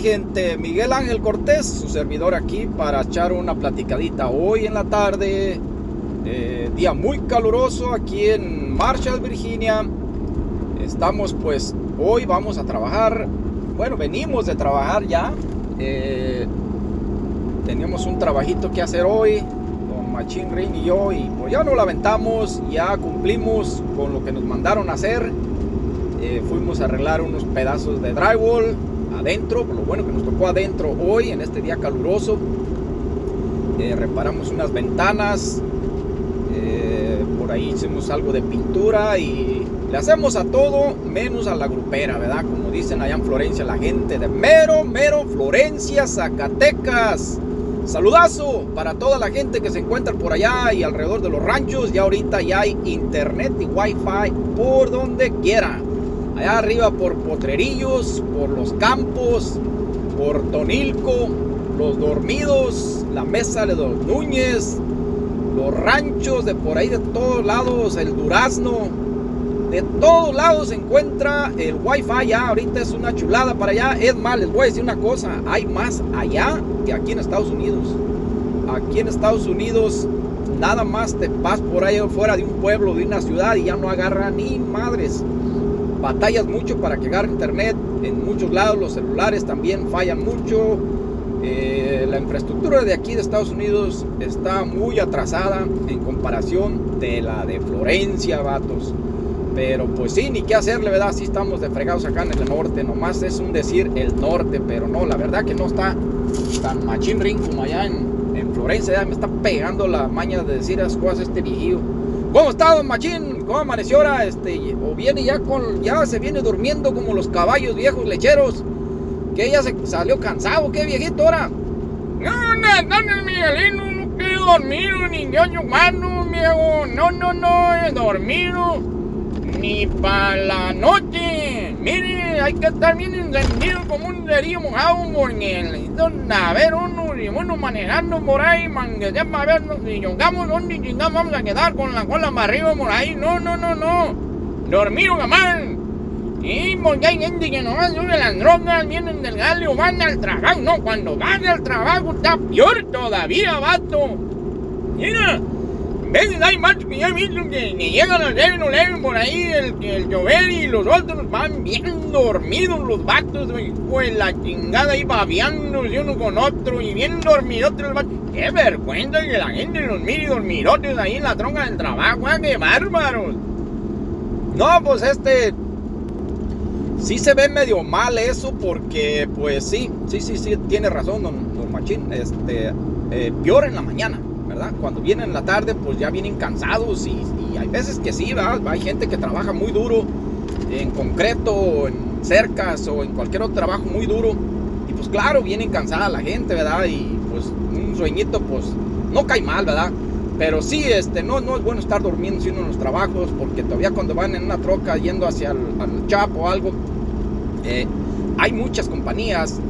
gente. Miguel Ángel Cortés, su servidor aquí para echar una platicadita hoy en la tarde. Eh, día muy caluroso aquí en Marshall, Virginia. Estamos pues, hoy vamos a trabajar. Bueno, venimos de trabajar ya. Eh, teníamos un trabajito que hacer hoy con Machine Ring y yo y pues ya nos la aventamos, ya cumplimos con lo que nos mandaron hacer. Eh, fuimos a arreglar unos pedazos de drywall adentro, lo bueno que nos tocó adentro hoy en este día caluroso. Eh, reparamos unas ventanas, eh, por ahí hicimos algo de pintura y le hacemos a todo menos a la grupera, ¿verdad? Como dicen allá en Florencia la gente de mero, mero Florencia, Zacatecas. Saludazo para toda la gente que se encuentra por allá y alrededor de los ranchos. Ya ahorita ya hay internet y wifi por donde quiera allá arriba por Potrerillos, por los campos, por Tonilco, los dormidos, la mesa de los Núñez, los ranchos de por ahí de todos lados, el durazno, de todos lados se encuentra el wifi ya, ahorita es una chulada para allá, es más, les voy a decir una cosa, hay más allá que aquí en Estados Unidos. Aquí en Estados Unidos nada más te vas por ahí fuera de un pueblo, de una ciudad y ya no agarra ni madres batallas mucho para que agarre internet. En muchos lados los celulares también fallan mucho. Eh, la infraestructura de aquí de Estados Unidos está muy atrasada en comparación de la de Florencia, vatos. Pero pues sí, ni qué hacerle, ¿verdad? Sí estamos de fregados acá en el norte. Nomás es un decir el norte, pero no, la verdad que no está tan machín ring como allá en, en Florencia. Ya me está pegando la maña de decir las cosas este viejillo. ¿Cómo está, don Machín? ¿Cómo amaneció ahora? Este, o viene ya con, ya se viene durmiendo como los caballos viejos lecheros. Que ya se salió cansado, qué viejito ahora. No, no, no, Miguelino, no quiero dormir, ni humano, viejo. No, no, no, he dormido ni para la noche. Mire, hay que estar bien encendido como un cerillo mojado porque ver uno y uno manejando por ahí, man, que sepa a ver si llegamos donde chingamos vamos a quedar con la cola para arriba por ahí. No, no, no, no. Dormir jamás. Y porque hay gente que nomás sube las drogas, vienen del galio, van al trabajo. No, cuando van al trabajo está peor todavía, vato. Mira, veces hay machos que ya he visto que, llegan al 7 por ahí, el, el llover y los otros van bien dormidos los vatos. Pues la chingada ahí babeándose uno con otro y bien dormidotes los vatos. Qué vergüenza que la gente los mire dormidotes ahí en la tronca del trabajo, ¿eh? qué bárbaros. No, pues este. Sí se ve medio mal eso porque, pues sí, sí, sí, sí, tiene razón, don, don Machín. Este, eh, peor en la mañana. Cuando vienen en la tarde, pues ya vienen cansados y, hay veces que sí, ¿verdad? Hay gente que trabaja muy duro en concreto, en cercas o en cualquier otro trabajo muy duro. Y pues claro, vienen cansada la gente, ¿verdad? Y pues un sueñito, pues no cae mal, ¿verdad? Pero sí, este, no, no es bueno estar durmiendo uno en los trabajos, porque todavía cuando van en una troca yendo hacia el, al Chapo o algo, eh, hay muchas compañías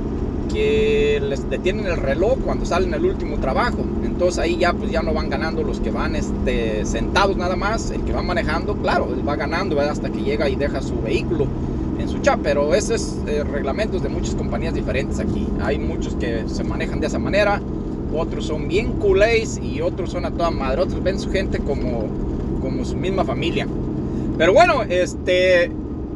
que les detienen el reloj cuando salen el último trabajo. Entonces ahí ya pues ya no van ganando los que van este, sentados nada más, el que va manejando, claro, él va ganando hasta que llega y deja su vehículo en su chat, pero ese es eh, reglamentos de muchas compañías diferentes aquí. Hay muchos que se manejan de esa manera, otros son bien culés y otros son a toda madre, otros ven su gente como, como su misma familia. Pero bueno, este,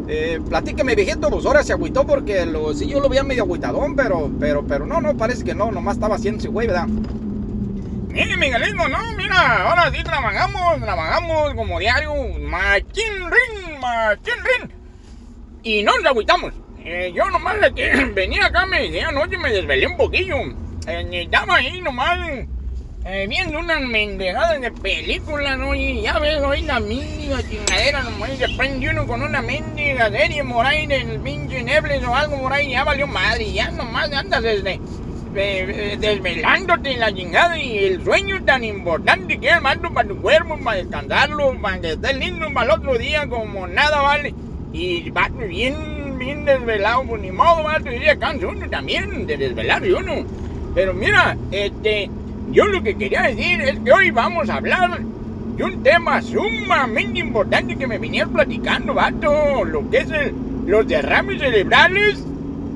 eh, platíqueme, viejito, pues ahora se agüitó porque lo, sí yo lo veía medio agüitadón, pero, pero, pero no, no, parece que no, nomás estaba haciendo ese güey, ¿verdad? Mire, Miguelito, no, mira, ahora sí trabajamos, trabajamos como diario, machín rin, machín rin. Y no nos agüitamos. Eh, yo nomás venía acá me decía anoche me desvelé un poquillo. Eh, estaba ahí nomás eh, viendo unas mendejadas de película, ¿no? Y ya ves, hoy la mendiga chingadera, nomás se prende uno con una mendiga serie por ahí del pinche Nebles o algo por ahí, ya valió madre, ya nomás andas desde, eh, desvelándote la chingada y el sueño tan importante que es mando para tu cuerpo, para descansarlo, para que estés lindo para el otro día como nada vale. Y va bien, bien desvelado, pues ni modo, va, y cansa uno también de desvelar uno. Pero mira, este yo lo que quería decir es que hoy vamos a hablar de un tema sumamente importante que me venías platicando, vato. Lo que es los derrames cerebrales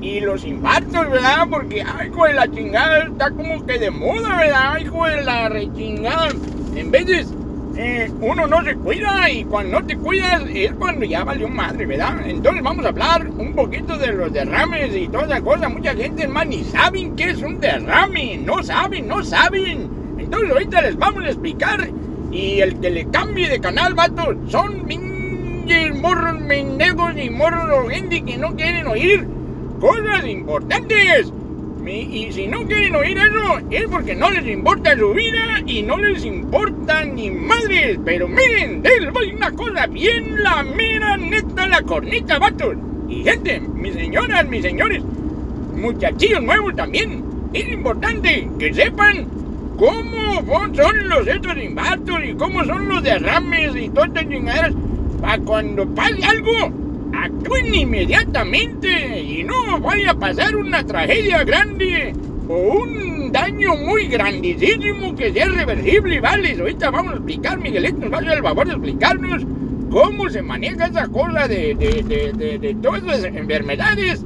y los infartos, ¿verdad? Porque, ay, hijo la chingada, está como que de moda, ¿verdad? Hijo de la rechingada. En veces, eh, uno no se cuida y cuando no te cuidas es cuando ya valió madre, ¿verdad? Entonces vamos a hablar un poquito de los derrames y toda esa cosa. Mucha gente, más ni saben qué es un derrame. No saben, no saben. Entonces ahorita les vamos a explicar. Y el que le cambie de canal, vato, son morros mendegos y morros gente que no quieren oír cosas importantes. Y si no quieren oír eso, es porque no les importa su vida y no les importa ni madres. Pero miren, les voy una cosa bien la mera neta, la cornita, vatos. Y gente, mis señoras, mis señores, muchachillos nuevos también. Es importante que sepan cómo son los estos infartos y cómo son los derrames y todas estas chingaderas. Para cuando pase algo, actúen inmediatamente y no vaya a pasar una tragedia grande o un daño muy grandísimo que sea irreversible, ¿vale? Ahorita vamos a explicar, Miguelito nos va a hacer el favor de explicarnos cómo se maneja esa cosa de, de, todas las enfermedades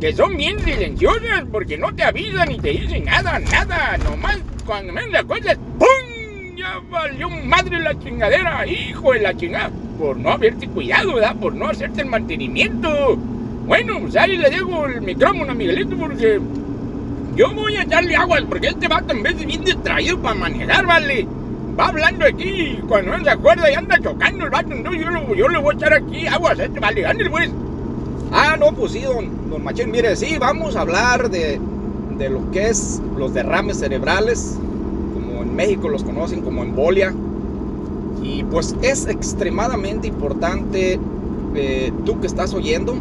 que son bien silenciosas porque no te avisan ni te dicen nada, nada, nomás cuando me las cosas, ¡pum! Ya valió madre la chingadera, hijo de la chingada por no haberte cuidado, ¿verdad? Por no hacerte el mantenimiento. Bueno, pues ahí le dejo el micrófono a Miguelito porque yo voy a echarle agua porque este vato en vez de bien distraído para manejar, ¿vale? Va hablando aquí y cuando no se acuerda y anda chocando el vato, no, yo, yo le voy a echar aquí agua a este, ¿vale? Ándale, pues. Ah, no, pues sí, don, don Machín, mire, sí, vamos a hablar de, de lo que es los derrames cerebrales, México los conocen como embolia y pues es extremadamente importante eh, tú que estás oyendo,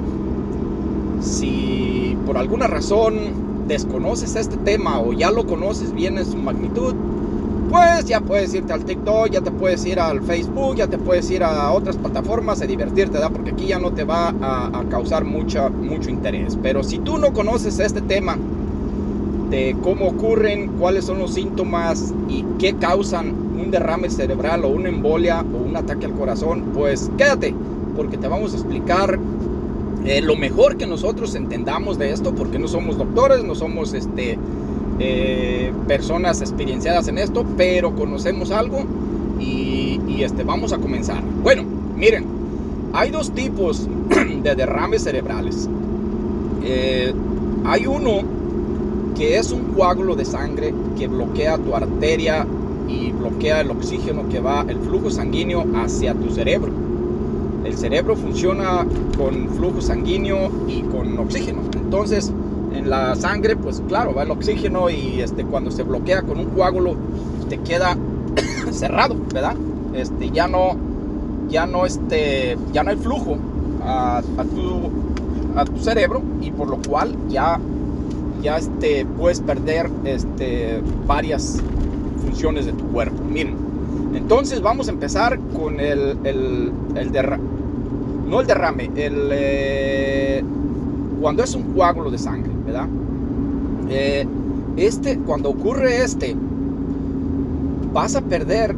si por alguna razón desconoces este tema o ya lo conoces bien en su magnitud, pues ya puedes irte al TikTok, ya te puedes ir al Facebook, ya te puedes ir a otras plataformas a divertirte. Porque aquí ya no te va a, causar mucho interés. Pero si tú no conoces este tema de cómo ocurren, cuáles son los síntomas y qué causan un derrame cerebral o una embolia o un ataque al corazón, pues quédate, porque te vamos a explicar eh, lo mejor que nosotros entendamos de esto, porque no somos doctores, no somos este, eh, personas experienciadas en esto, pero conocemos algo y, este, vamos a comenzar. Bueno, miren, hay dos tipos de derrames cerebrales. Eh, hay uno que es un coágulo de sangre que bloquea tu arteria y bloquea el oxígeno que va, el flujo sanguíneo hacia tu cerebro. El cerebro funciona con flujo sanguíneo y con oxígeno. Entonces, en la sangre, pues claro, va el oxígeno y este, cuando se bloquea con un coágulo, te queda cerrado, ¿verdad? Este, ya no, ya no, este, ya no hay flujo a, tu, a tu cerebro y por lo cual ya, ya este, puedes perder este, varias funciones de tu cuerpo. Miren, entonces vamos a empezar con el, el, el derrame, no el derrame, el, eh, cuando es un coágulo de sangre, ¿verdad? Eh, este, cuando ocurre este, vas a perder,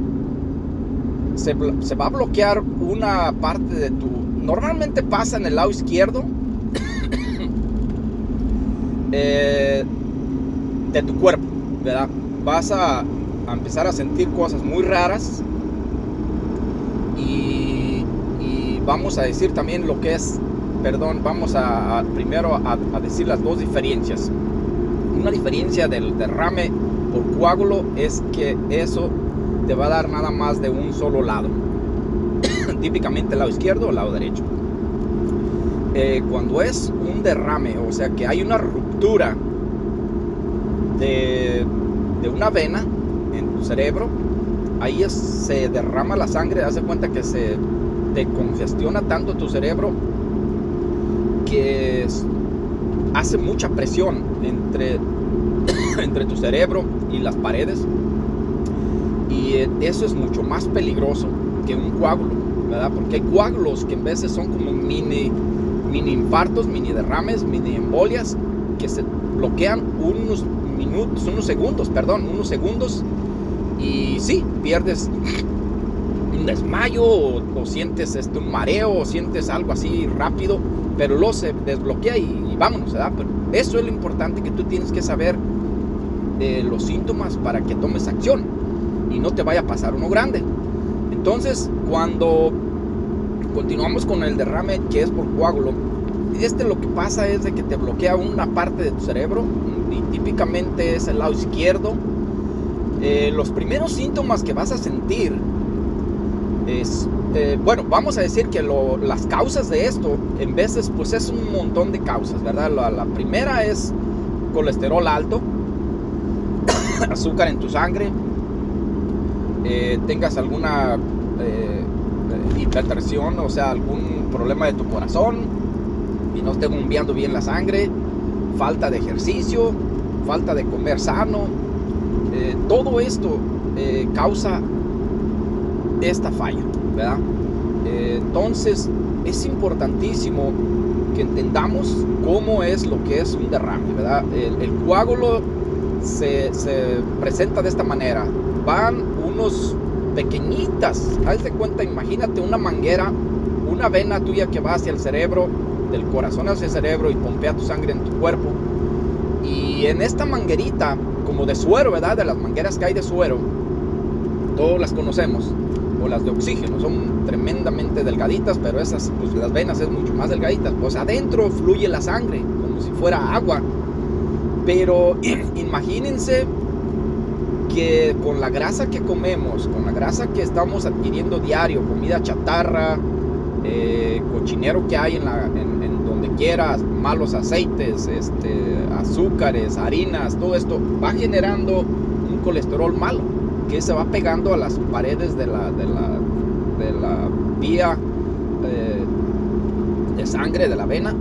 se, se, va a bloquear una parte de tu, normalmente pasa en el lado izquierdo eh, de tu cuerpo, ¿verdad? Vas a, empezar a sentir cosas muy raras y, vamos a decir también lo que es, perdón, vamos a, primero a, decir las dos diferencias. Una diferencia del derrame por coágulo es que eso te va a dar nada más de un solo lado, típicamente el lado izquierdo o el lado derecho. Eh, cuando es un derrame, o sea que hay una ruptura de, de una vena, cerebro, ahí se derrama la sangre, hace cuenta que se te congestiona tanto tu cerebro que hace mucha presión entre, entre tu cerebro y las paredes. Y eh, eso es mucho más peligroso que un coágulo, ¿verdad? Porque hay coágulos que en veces son como mini, mini infartos, mini derrames, mini embolias, que se bloquean unos minutos, unos segundos, perdón, unos segundos y sí, pierdes un desmayo o, sientes este, un mareo o sientes algo así rápido, pero luego se desbloquea y, vámonos, ¿verdad? Pero eso es lo importante que tú tienes que saber de los síntomas para que tomes acción y no te vaya a pasar uno grande. Entonces, cuando continuamos con el derrame que es por coágulo, este lo que pasa es de que te bloquea una parte de tu cerebro y típicamente es el lado izquierdo. Eh, los primeros síntomas que vas a sentir es, eh, bueno, vamos a decir que las causas de esto, en veces, pues es un montón de causas, ¿verdad? La, primera es colesterol alto, azúcar en tu sangre, eh, tengas alguna hipertensión, o sea, algún problema de tu corazón no esté bombeando bien la sangre, falta de ejercicio, falta de comer sano, eh, todo esto eh, causa esta falla, ¿verdad? Eh, entonces es importantísimo que entendamos cómo es lo que es un derrame, ¿verdad? El, coágulo se, se, presenta de esta manera. Van unos pequeñitas, haz de cuenta, imagínate una manguera, una vena tuya que va hacia el cerebro, del corazón hacia el cerebro y pompea tu sangre en tu cuerpo. Y en esta manguerita, como de suero, ¿verdad? De las mangueras que hay de suero, todos las conocemos, o las de oxígeno, son tremendamente delgaditas, pero esas, pues las venas es mucho más delgaditas. Pues adentro fluye la sangre, como si fuera agua. Pero imagínense que con la grasa que comemos, con la grasa que estamos adquiriendo diario, comida chatarra, eh, cochinero que hay en, la, malos aceites, este, azúcares, harinas, todo esto va generando un colesterol malo que se va pegando a las paredes de la, de la, vía eh, de sangre de la vena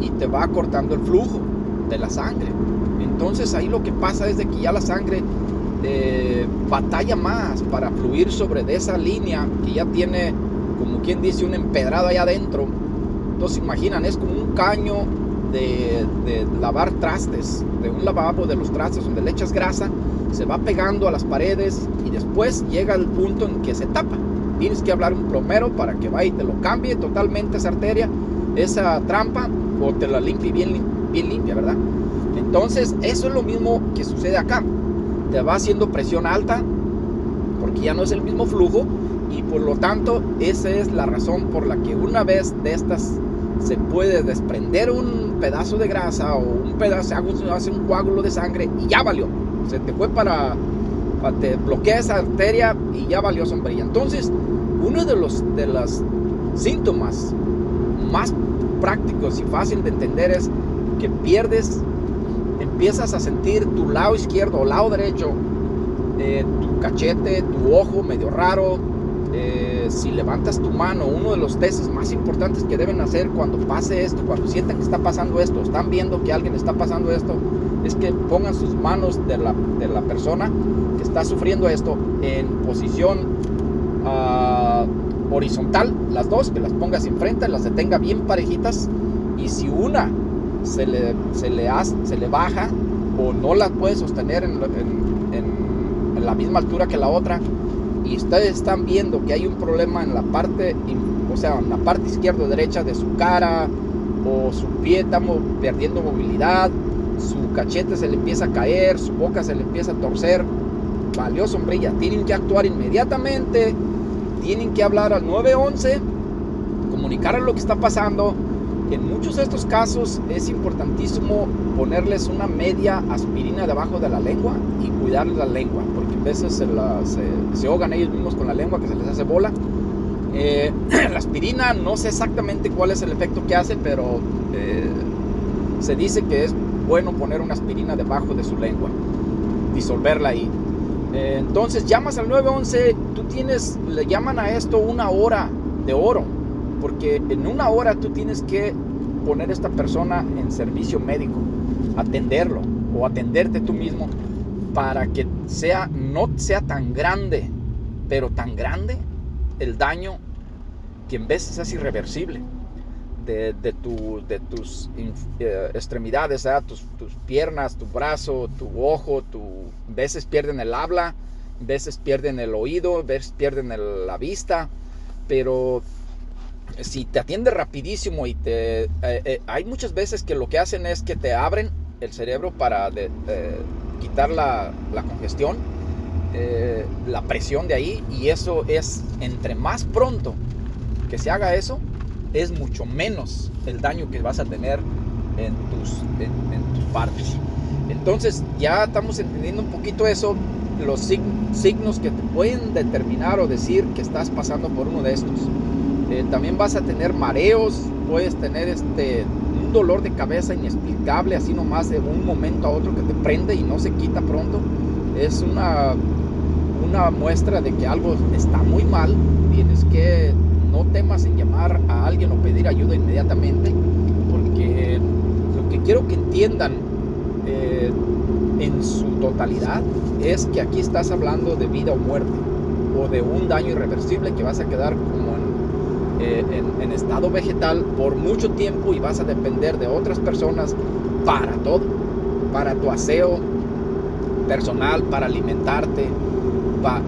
y te va cortando el flujo de la sangre. Entonces ahí lo que pasa es de que ya la sangre eh, batalla más para fluir sobre esa línea que ya tiene, como quien dice, un empedrado ahí adentro. Entonces imaginan, es como un caño de, lavar trastes, de un lavabo de los trastes donde le echas grasa, se va pegando a las paredes y después llega el punto en que se tapa. Tienes que hablar un plomero para que vaya y te lo cambie totalmente esa arteria, esa trampa, o te la limpie bien, bien limpia, ¿verdad? Entonces, eso es lo mismo que sucede acá te va haciendo presión alta porque ya no es el mismo flujo y por lo tanto esa es la razón por la que una vez de estas se puede desprender un pedazo de grasa o un pedazo, hace un coágulo de sangre y ya valió. Se te fue para, te bloquea esa arteria y ya valió sombrilla. Entonces, uno de los de los síntomas más prácticos y fácil de entender es que pierdes empiezas a sentir tu lado izquierdo o lado derecho, eh, tu cachete, tu ojo medio raro. Eh, si levantas tu mano, uno de los testes más importantes que deben hacer cuando pase esto, cuando sientan que está pasando esto, están viendo que alguien está pasando esto, es que pongan sus manos de la, de la persona que está sufriendo esto en posición ah, horizontal, las dos, que las pongas enfrente, las detenga bien parejitas. Y si una se le, se le, hace, se le baja o no la puede sostener en, en, la misma altura que la otra ustedes están viendo que hay un problema en la parte, o sea, en la parte izquierda o derecha de su cara o su pie está perdiendo movilidad, su cachete se le empieza a caer, su boca se le empieza a torcer, valió sombrilla, tienen que actuar inmediatamente, tienen que hablar al 911, comunicar lo que está pasando. En muchos de estos casos es importantísimo ponerles una media aspirina debajo de la lengua y cuidarles la lengua, veces se, se, ahogan ellos mismos con la lengua que se les hace bola. Eh, la aspirina no sé exactamente cuál es el efecto que hace, pero eh, se dice que es bueno poner una aspirina debajo de su lengua, disolverla ahí. Eh, entonces llamas al 911, tú tienes, le llaman a esto una hora de oro porque en una hora tú tienes que poner a esta persona en servicio médico, atenderlo o atenderte tú mismo para que sea, no sea tan grande, pero tan grande el daño que en veces es irreversible de, tu, de tus eh, extremidades, tus, tus, piernas, tu brazo, tu ojo, tu, veces pierden el habla, veces pierden el oído, veces pierden la vista, pero si te atiende rapidísimo y te... Eh, eh, hay muchas veces que lo que hacen es que te abren el cerebro para quitar la, la congestión, la presión de ahí, y eso es entre más pronto que se haga eso, es mucho menos el daño que vas a tener en tus, en, tus partes. Entonces ya estamos entendiendo un poquito eso, los signos que te pueden determinar o decir que estás pasando por uno de estos. Eh, también vas a tener mareos, puedes tener este, dolor de cabeza inexplicable, así nomás de un momento a otro que te prende y no se quita pronto. Es una, una muestra de que algo está muy mal. Tienes que no temas en llamar a alguien o pedir ayuda inmediatamente, porque lo que quiero que entiendan eh, en su totalidad es que aquí estás hablando de vida o muerte, o de un daño irreversible que vas a quedar como en, eh, en estado vegetal por mucho tiempo y vas a depender de otras personas para todo, para tu aseo personal, para alimentarte,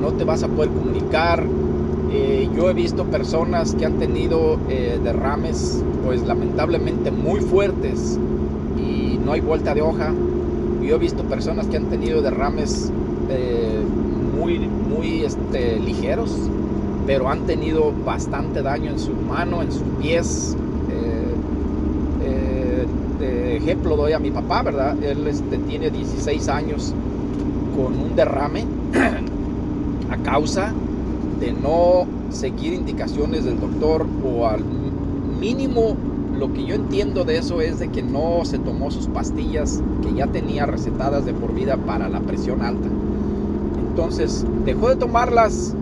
no te vas a poder comunicar, eh, yo he visto personas que han tenido eh, derrames, pues lamentablemente muy fuertes y no hay vuelta de hoja. Yo he visto personas que han tenido derrames muy, muy este, ligeros, pero han tenido bastante daño en su mano, en sus pies. de ejemplo doy a mi papá, ¿verdad? Él este, tiene 16 años con un derrame a causa de no seguir indicaciones del doctor o al mínimo lo que yo entiendo de eso es de que no se tomó sus pastillas que ya tenía recetadas de por vida para la presión alta. Entonces dejó de tomarlas,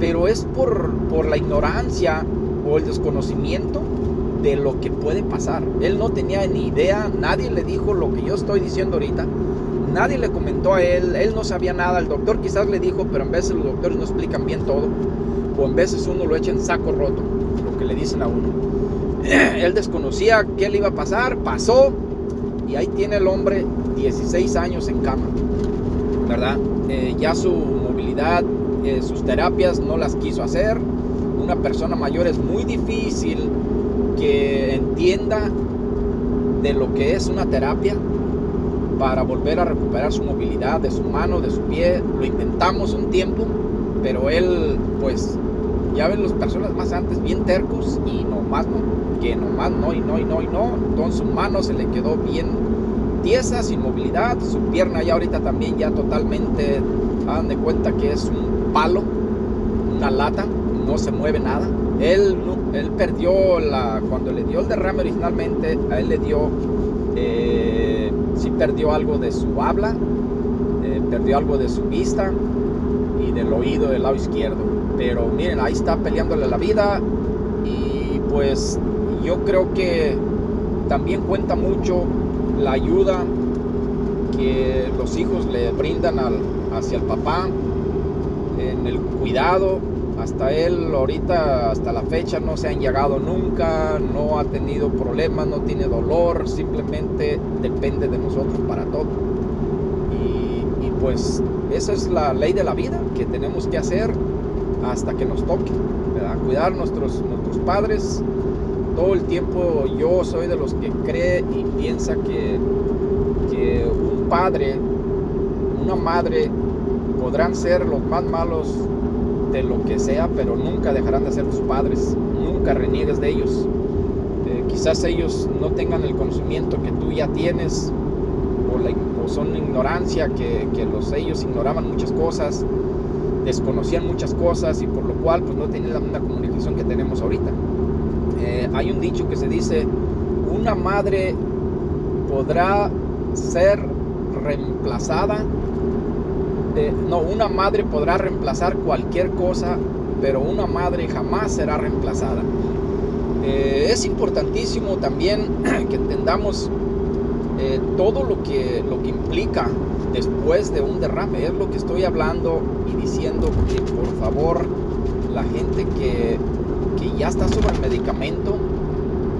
pero es por, por la ignorancia o el desconocimiento de lo que puede pasar. Él no tenía ni idea, nadie le dijo lo que yo estoy diciendo ahorita nadie le comentó a él, él no sabía nada, el doctor quizás le dijo, pero en veces los doctores no explican bien todo, o en veces uno lo echa en saco roto, lo que le dicen a uno. Él desconocía qué le iba a pasar, pasó, y ahí tiene el hombre 16 años en cama, ¿verdad? Eh, ya su movilidad, eh, sus terapias no las quiso hacer. Una persona mayor es muy difícil que entienda de lo que es una terapia, para volver a recuperar su movilidad de su mano, de su pie. Lo intentamos un tiempo, pero él, pues, ya ven las personas más antes bien tercos y nomás no, que nomás no y no y no y no. Entonces su mano se le quedó bien tiesa, sin movilidad, su pierna ya ahorita también ya totalmente, hagan de cuenta que es un palo, una lata, no se mueve nada. Él, él perdió la, cuando le dio el derrame originalmente, a él le dio... Eh, sí perdió algo de su habla, eh, perdió algo de su vista y del oído del lado izquierdo. Pero miren, ahí está peleándole la vida y pues yo creo que también cuenta mucho la ayuda que los hijos le brindan al, hacia el papá el cuidado hasta él ahorita, hasta la fecha, no se han llegado nunca, no ha tenido problemas, no tiene dolor, simplemente depende de nosotros para todo. Y, pues esa es la ley de la vida que tenemos que hacer hasta que nos toque, cuidar nuestros, nuestros padres. Todo el tiempo yo soy de los que cree y piensa que, que un padre, una madre podrán ser los más malos de lo que sea, pero nunca dejarán de ser tus padres, nunca reniegues de ellos. Eh, quizás ellos no tengan el conocimiento que tú ya tienes, o, son ignorancia, que, los, ellos ignoraban muchas cosas, desconocían muchas cosas y por lo cual pues no tenían la misma comunicación que tenemos ahorita. Eh, hay un dicho que se dice, una madre podrá ser reemplazada no, una madre podrá reemplazar cualquier cosa, pero una madre jamás será reemplazada. Eh, es importantísimo también que entendamos eh, todo lo que, lo que implica después de un derrame. Es lo que estoy hablando y diciendo que por favor la gente que, que ya está sobre el medicamento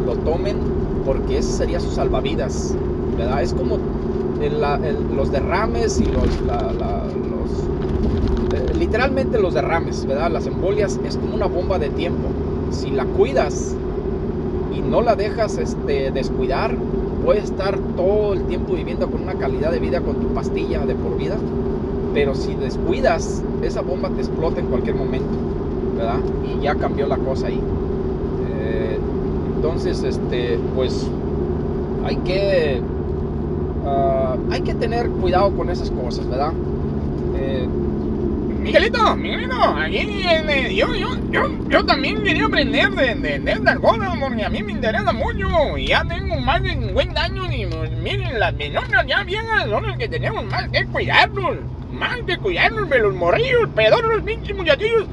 lo tomen porque ese sería su salvavidas. Es como los derrames y los, literalmente los derrames, ¿verdad? Las embolias es como una bomba de tiempo. si la cuidas y no la dejas este, descuidar, puedes estar todo el tiempo viviendo con una calidad de vida con tu pastilla de por vida. Pero si descuidas, esa bomba te explota en cualquier momento, ¿verdad? Y ya cambió la cosa ahí. Eh, entonces, este, pues hay que, ah, hay que tener cuidado con esas cosas, ¿verdad? Eh, Miguelito, Miguelito, aquí eh, yo, yo, yo, yo también quería aprender de, de, de estas cosas porque a mí me interesa mucho y ya tengo más de 50 años y pues, miren, las menonas ya viejas son las que tenemos más que cuidarnos, más que cuidarnos de los morrillos, pedor los pinches muchachillos.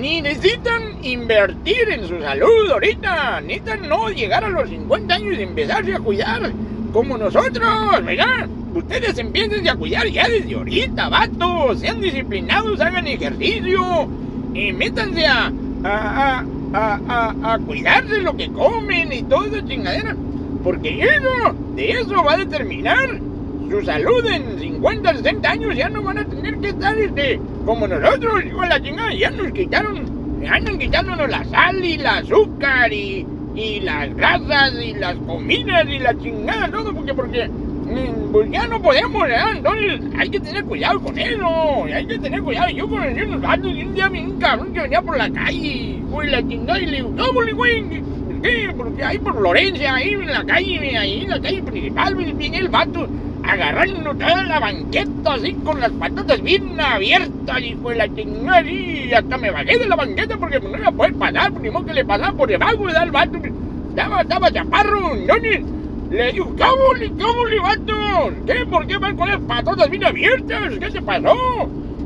Ni necesitan invertir en su salud ahorita, necesitan no llegar a los 50 años y empezarse a cuidar como nosotros, ¿verdad? Ustedes empiecen a cuidar ya desde ahorita, vatos. Sean disciplinados, hagan ejercicio. Y métanse a, a, a, a, cuidarse lo que comen y toda esa chingadera. Porque eso, de eso va a determinar su salud en 50, 60 años. Ya no van a tener que estar este, como nosotros, con la chingada. Ya nos quitaron, andan quitándonos la sal y el azúcar y, y las grasas y las comidas y la chingada, todo. Porque, porque pues ya no podemos, ¿verdad? Entonces hay que tener cuidado con eso, hay que tener cuidado. Yo conocí unos gatos y un día vi un cabrón que venía por la calle, güey, la chingada, y le digo, no, güey, ¿qué? Porque ahí por Florencia, ahí en la calle, ahí en la calle principal, bien el vato, agarrando toda la banqueta así con las patatas bien abiertas y pues la chingada y hasta me bajé de la banqueta porque no iba a poder pasar, ni modo que le pasaba por debajo, ¿verdad? El vato estaba, estaba chaparro, no, ni, le digo, ¿cómo, cómo, vato? ¿Qué? ¿Por qué van con las patotas bien abiertas? ¿Qué se pasó?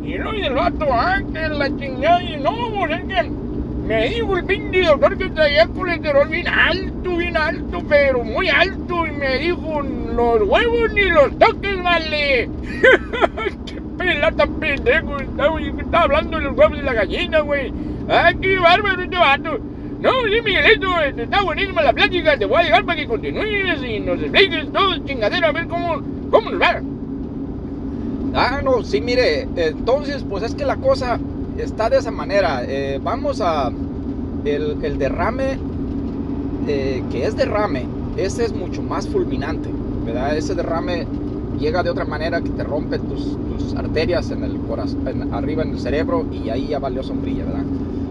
Y y el vato, ah, que la chingada, y no, pues es que me dijo el pinche doctor que traía colesterol bien alto, bien alto, pero muy alto, y me dijo, los huevos ni los toques, vale. qué pelata pendejo, estaba, estaba hablando de los huevos de la gallina, güey. Ah, qué bárbaro este vato. No, sí, Miguelito, este, está buenísima la plática. Te voy a llegar para que continúes y nos expliques todo chingadero a ver cómo, cómo nos va. Ah, no, sí, mire, entonces, pues es que la cosa está de esa manera. Eh, vamos a. El, derrame, eh, que es derrame, ese es mucho más fulminante, ¿verdad? Ese derrame llega de otra manera que te rompe tus, arterias en el corazón, arriba en el cerebro y ahí ya valió sombrilla.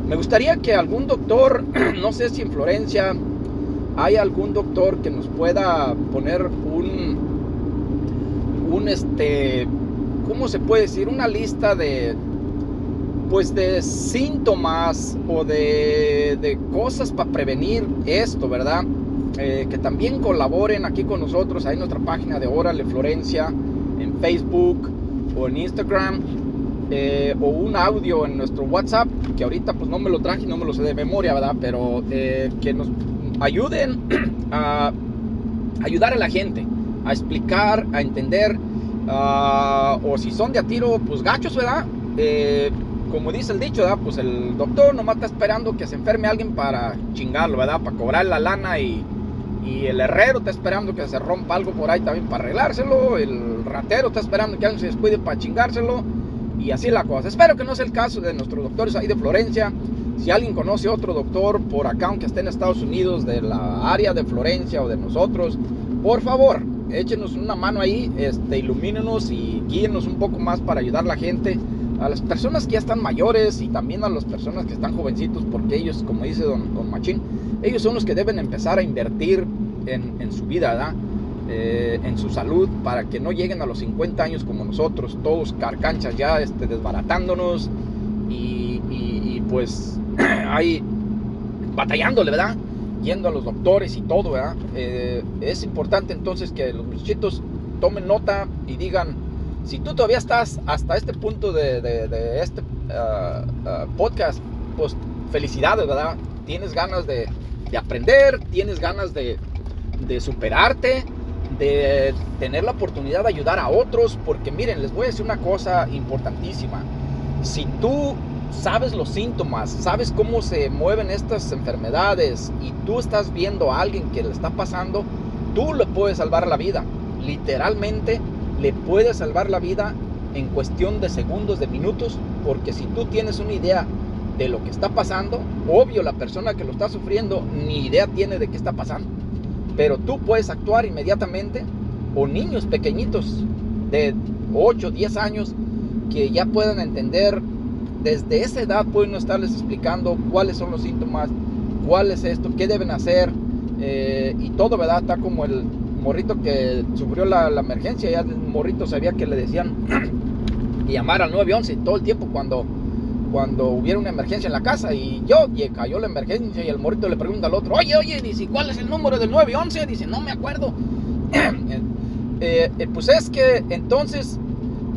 Me gustaría que algún doctor, no sé si en Florencia hay algún doctor que nos pueda poner un, un este, ¿cómo se puede decir? Una lista de, pues de síntomas o de, de cosas para prevenir esto, ¿verdad? Eh, que también colaboren aquí con nosotros, ahí en nuestra página de Órale Florencia, en Facebook o en Instagram eh, o un audio en nuestro WhatsApp, que ahorita pues no me lo traje no me lo sé de memoria, ¿verdad? Pero eh, que nos ayuden a ayudar a la gente, a explicar, a entender, o si son de a tiro, pues gachos, ¿verdad? Como dice el dicho, ¿verdad? Pues el doctor nomás está esperando que se enferme alguien para chingarlo, ¿verdad? Para cobrar la lana y, y el herrero está esperando que se rompa algo por ahí también para arreglárselo, el ratero está esperando que alguien se descuide para chingárselo y así la cosa. Espero que no sea el caso de nuestros doctores ahí de Florencia. Si alguien conoce otro doctor por acá, aunque esté en Estados Unidos, de la área de Florencia o de nosotros, por favor, échenos una mano ahí, este, ilumínenos y guíenos un poco más para ayudar a la gente, a las personas que ya están mayores y también a las personas que están jovencitos, porque ellos, como dice don, don Machín, ellos son los que deben empezar a invertir en, en su vida. Eh, en su salud para que no lleguen a los 50 años como nosotros, todos carcanchas ya este, desbaratándonos y, pues ahí batallándole, ¿verdad? Yendo a los doctores y todo. Eh, es importante entonces que los muchachitos tomen nota y digan, si tú todavía estás hasta este punto de, este ah, ah, podcast, pues felicidades, ¿verdad? Tienes ganas de, aprender, tienes ganas de, de superarte, de tener la oportunidad de ayudar a otros, porque miren, les voy a decir una cosa importantísima. Si tú sabes los síntomas, sabes cómo se mueven estas enfermedades y tú estás viendo a alguien que le está pasando, tú le puedes salvar la vida. Literalmente le puedes salvar la vida en cuestión de segundos, de minutos, porque si tú tienes una idea de lo que está pasando. Obvio, la persona que lo está sufriendo ni idea tiene de qué está pasando. Pero tú puedes actuar inmediatamente. O niños pequeñitos de 8, 10 años que ya puedan entender. Desde esa edad pueden estarles explicando cuáles son los síntomas, cuál es esto, qué deben hacer. Eh, y todo, ¿verdad? Está como el morrito que sufrió la, emergencia. Ya el morrito sabía que le decían llamar al 911 todo el tiempo cuando cuando hubiera una emergencia en la casa y yo y cayó la emergencia y el morito le pregunta al otro, oye, oye, dice, ¿cuál es el número del 911? Dice, no me acuerdo. Eh, eh, pues es que entonces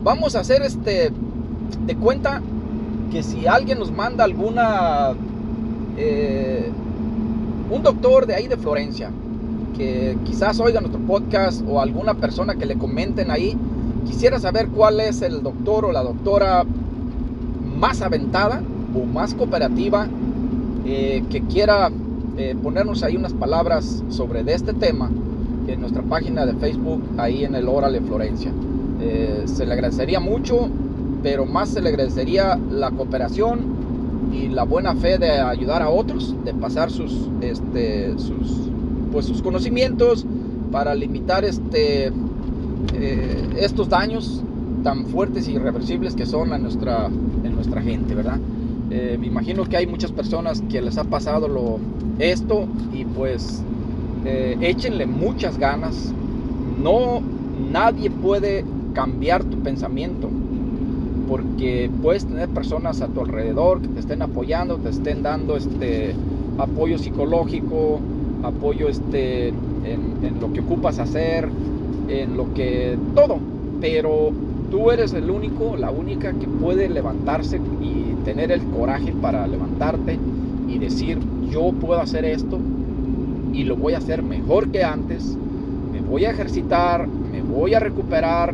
vamos a hacer este de cuenta que si alguien nos manda alguna eh, un doctor de ahí de Florencia que quizás oiga nuestro podcast o alguna persona que le comenten ahí quisiera saber cuál es el doctor o la doctora más aventada o más cooperativa eh, que quiera eh, ponernos ahí unas palabras sobre este tema en nuestra página de Facebook, ahí en el Órale Florencia. Eh, se le agradecería mucho, pero más se le agradecería la cooperación y la buena fe de ayudar a otros, de pasar sus, este, sus, pues sus conocimientos para limitar este, estos daños tan fuertes y irreversibles que son a nuestra, en nuestra gente, ¿verdad? Eh, me imagino que hay muchas personas que les ha pasado lo, esto y pues eh, échenle muchas ganas. No, nadie puede cambiar tu pensamiento porque puedes tener personas a tu alrededor que te estén apoyando, te estén dando este apoyo psicológico, apoyo este, en, lo que ocupas hacer, en lo que todo, pero Tú eres el único, la única que puede levantarse y tener el coraje para levantarte y decir, yo puedo hacer esto y lo voy a hacer mejor que antes, me voy a ejercitar, me voy a recuperar,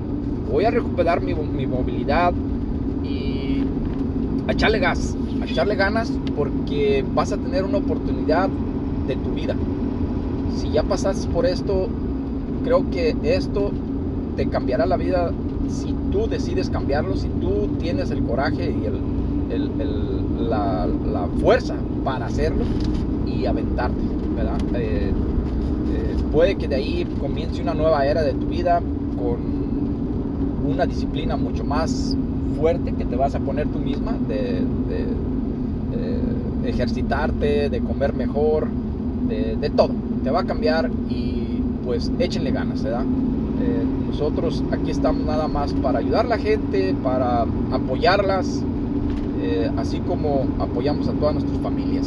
voy a recuperar mi, movilidad y a echarle gas, a echarle ganas porque vas a tener una oportunidad de tu vida. Si ya pasaste por esto, creo que esto te cambiará la vida si tú decides cambiarlo, si tú tienes el coraje y la, fuerza para hacerlo y aventarte. Eh, eh, puede que de ahí comience una nueva era de tu vida con una disciplina mucho más fuerte que te vas a poner tú misma de, ejercitarte, de comer mejor, de, todo. Te va a cambiar y pues échenle ganas, ¿verdad? Eh, nosotros aquí estamos nada más para ayudar a la gente, para apoyarlas, eh, así como apoyamos a todas nuestras familias.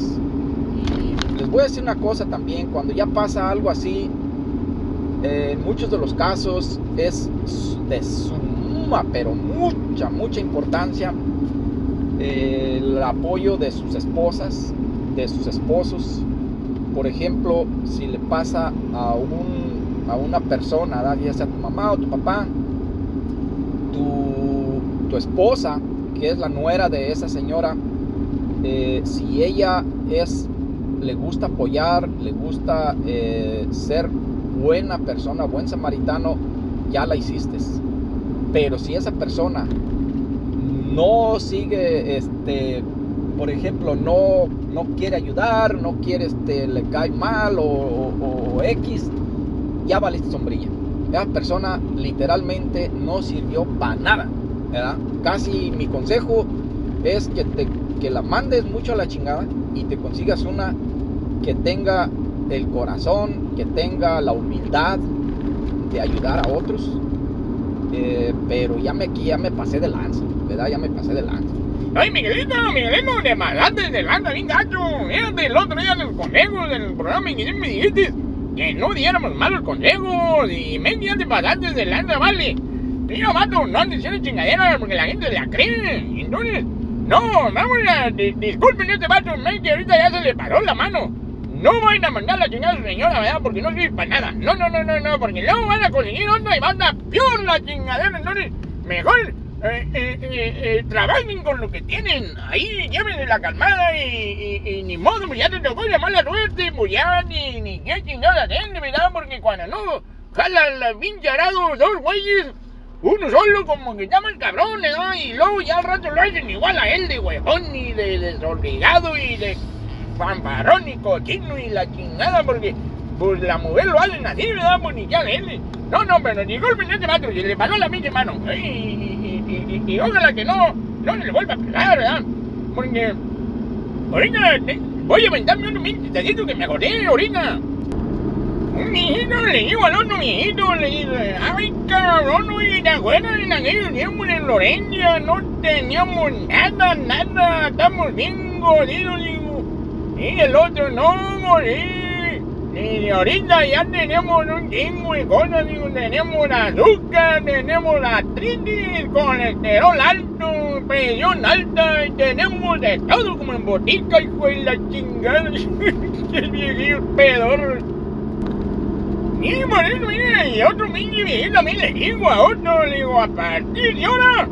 Y les voy a decir una cosa también, cuando ya pasa algo así, eh, en muchos de los casos es de suma, pero mucha, mucha importancia el apoyo de sus esposas, de sus esposos. Por ejemplo, si le pasa a un a una persona, ya sea tu mamá o tu papá, tu, tu esposa, que es la nuera de esa señora, eh, si ella es, le gusta apoyar, le gusta eh, ser buena persona, buen samaritano, ya la hiciste. Pero si esa persona no sigue, este, por ejemplo, no, no quiere ayudar, no quiere, este, le cae mal o, X, ya valiste sombrilla. Esa persona literalmente no sirvió para nada. Casi mi consejo es que, te, que la mandes mucho a la chingada y te consigas una que tenga el corazón, que tenga la humildad de ayudar a otros. Eh, pero ya me, ya me pasé de lanza, ¿verdad? Ya me pasé de lanza. Ay, Miguelito, Miguelito, de malaste de lanza, bien gacho. Fíjate, el otro día en el conejo del programa Miguel me dijiste que no diéramos malos consejos y medias de pasantes de lanza, vale. Tío, vato, no andes diciendo chingaderas porque la gente la cree. Entonces, no, vamos a. disculpen este vato, que ahorita ya se le paró la mano. No vayan a mandar la chingada a su señora, ¿verdad? Porque no sirve para nada. No, no, no, no, no, porque luego van a conseguir otra y van a peor la chingadera. Entonces, mejor eh, eh, eh, trabajen con lo que tienen. Ahí llévenle la calmada y, ni modo, pues ya te tocó la suerte, pues ya ni, ni qué chingada tiene, ¿verdad? Porque cuando no jalan la pinche arado dos güeyes, uno solo como que llaman cabrones, ¿no? Y luego ya al rato lo hacen igual a él de huevón y de desobligado y de fanfarrón y cochino y la chingada porque pues la mujer lo hacen así, ¿verdad? Pues ni ya él. No, no, pero ni este mato, y le pagó la misma mano. Y, y, y, ojalá que no, no le vuelva a pegar, ¿verdad? Porque ahorita voy a aventarme un minutito que me acordé ahorita. Un mijito le digo al otro mijito, le dice, ay cabrón, oye, ¿te acuerdas en aquellos tiempos en Lorenza? No teníamos nada, nada, estamos bien jodidos, digo. Y el otro, no, morí. Y ahorita ya tenemos un chingo de cosas, digo, tenemos azúcar, tenemos artritis, colesterol alto, presión alta, y tenemos de todo como en botica, y de la chingada, el viejito pedor. Y por eso, mire, y otro mini también le digo a otro, le digo, a partir de ahora,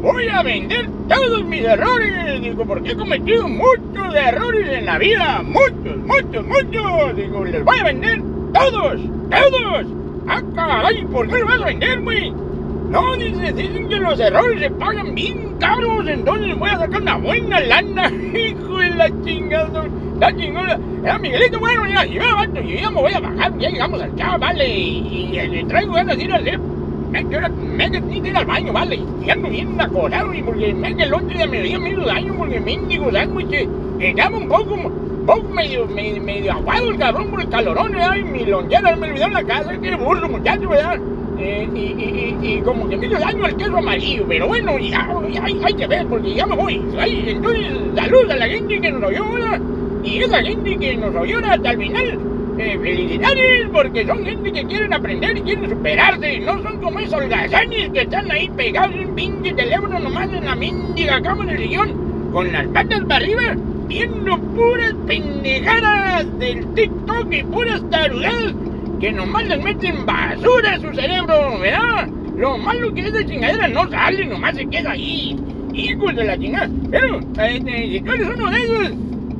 voy a vender todos mis errores. Digo, porque he cometido muchos errores en la vida. Muchos, muchos, muchos. Digo, les voy a vender todos, todos. Ah, caray, ¿por qué los vas a vender, güey? No, dicen, dicen que los errores se pagan bien caros, entonces voy a sacar una buena lana. Hijo de la chingada, la chingada. Era Miguelito, bueno, ya, yo, yo ya me voy a bajar, ya llegamos al chavo, vale, y, y, traigo ganas de ir a hacer me quiero me ni ir al baño, vale. Y ando bien acordado y porque me que el otro día me dio daño porque mendigo sándwich estaba un poco, poco medio, medio, aguado el cabrón por el calorón, ¿verdad? Y mi lonchera me olvidó la casa, que burro, muchacho, ¿verdad? Eh, y, y, y, como que me dio daño al queso amarillo, pero bueno, ya, ya hay, hay, que ver, porque ya me voy. Entonces, salud a la gente que nos oyó, ¿verdad? Y esa gente que nos oyó hasta el final, eh, felicidades, porque son gente que quieren aprender y quieren superarse. No son como esos holgazanes que están ahí pegados en pinche teléfono nomás en la mendiga cama en el sillón, con las patas para arriba, viendo puras pendejadas del TikTok y puras tarugadas que nomás les meten basura a su cerebro, ¿verdad? Lo malo que es de chingadera no sale, nomás se queda ahí. Hijos de la chingada. Pero, este, si tú eres uno de esos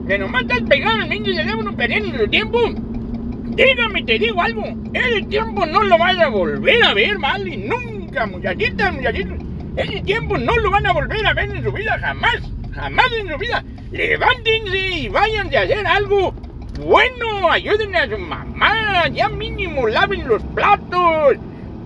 que nomás estás pegado al pinche teléfono perdiendo el tiempo, Dígame, te digo algo. El tiempo no lo van a volver a ver, ¿vale? Nunca, muchachitas, muchachitos. Ese tiempo no lo van a volver a ver en su vida, jamás. Jamás en su vida. Levántense y vayan a hacer algo bueno. Ayuden a su mamá. Ya mínimo laven los platos.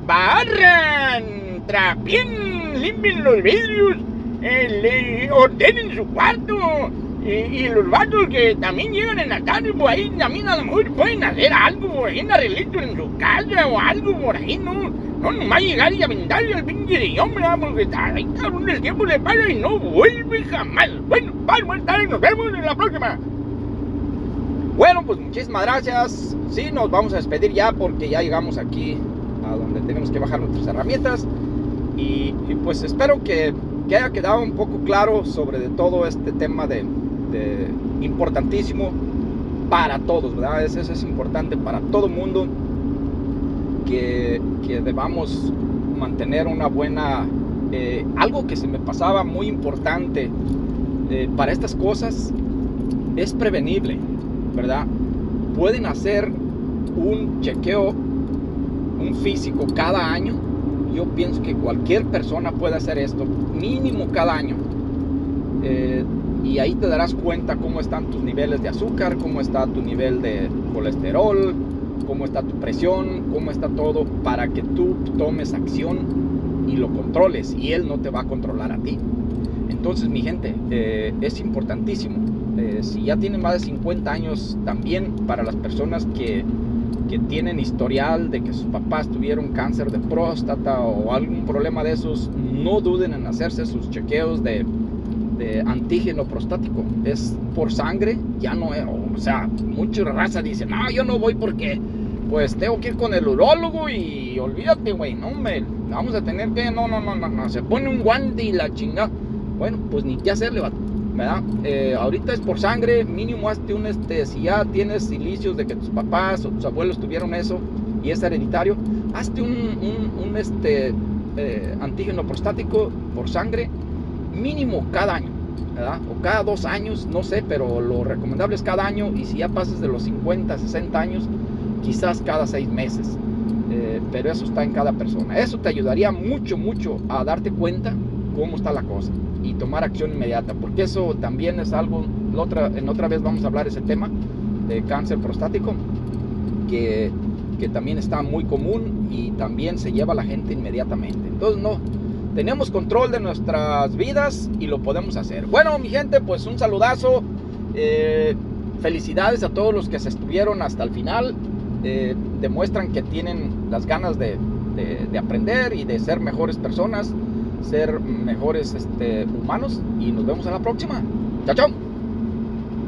Barran. Trapien. Limpien los vidrios. Eh, ordenen su cuarto y, los vatos que también llegan en la tarde, por ahí también a lo mejor pueden hacer algo por ahí, un arreglito en su casa o algo por ahí, ¿no? No nomás llegar y aventarle al pinche de hombre, porque ahí cabrón el tiempo le pasa y no vuelve jamás. Bueno, bye, buenas tardes, nos vemos en la próxima. Bueno, pues muchísimas gracias. Sí, nos vamos a despedir ya porque ya llegamos aquí a donde tenemos que bajar nuestras herramientas. Y, pues espero que, haya quedado un poco claro sobre todo este tema de, este, importantísimo para todos, ¿verdad? Eso, es importante para todo mundo que, que debamos mantener una buena... Eh, algo que se me pasaba muy importante eh, para estas cosas es prevenible, ¿verdad? Pueden hacer un chequeo, un físico cada año. Yo pienso que cualquier persona puede hacer esto, mínimo cada año. Eh, y ahí te darás cuenta cómo están tus niveles de azúcar, cómo está tu nivel de colesterol, cómo está tu presión, cómo está todo, para que tú tomes acción y lo controles y él no te va a controlar a ti. Entonces, mi gente, eh, es importantísimo. Eh, si ya tienen más de 50 años, también para las personas que, que tienen historial de que sus papás tuvieron cáncer de próstata o algún problema de esos, no duden en hacerse sus chequeos de antígeno prostático. Es por sangre, ya no es, o sea, mucha raza dice, no, yo no voy porque pues tengo que ir con el urólogo y olvídate, güey, no, me vamos a tener que, no, no, no, no, no, se pone un guante y la chinga. Bueno, pues ni qué hacerle, ¿verdad? Eh, ahorita es por sangre, mínimo hazte un, este, si ya tienes silicios de que tus papás o tus abuelos tuvieron eso y es hereditario, hazte un, un, este, eh, antígeno prostático por sangre mínimo cada año, ¿verdad? O cada dos años, no sé, pero lo recomendable es cada año y si ya pasas de los 50, 60 años, quizás cada seis meses. Eh, pero eso está en cada persona. Eso te ayudaría mucho, mucho a darte cuenta cómo está la cosa y tomar acción inmediata, porque eso también es algo, en otra vez vamos a hablar ese tema de cáncer prostático, que, que también está muy común y también se lleva a la gente inmediatamente. Entonces no, tenemos control de nuestras vidas y lo podemos hacer. Bueno, mi gente, pues un saludazo. Eh, felicidades a todos los que se estuvieron hasta el final. Eh, demuestran que tienen las ganas de, de, de, aprender y de ser mejores personas, ser mejores este, humanos. Y nos vemos en la próxima. Chao, chao.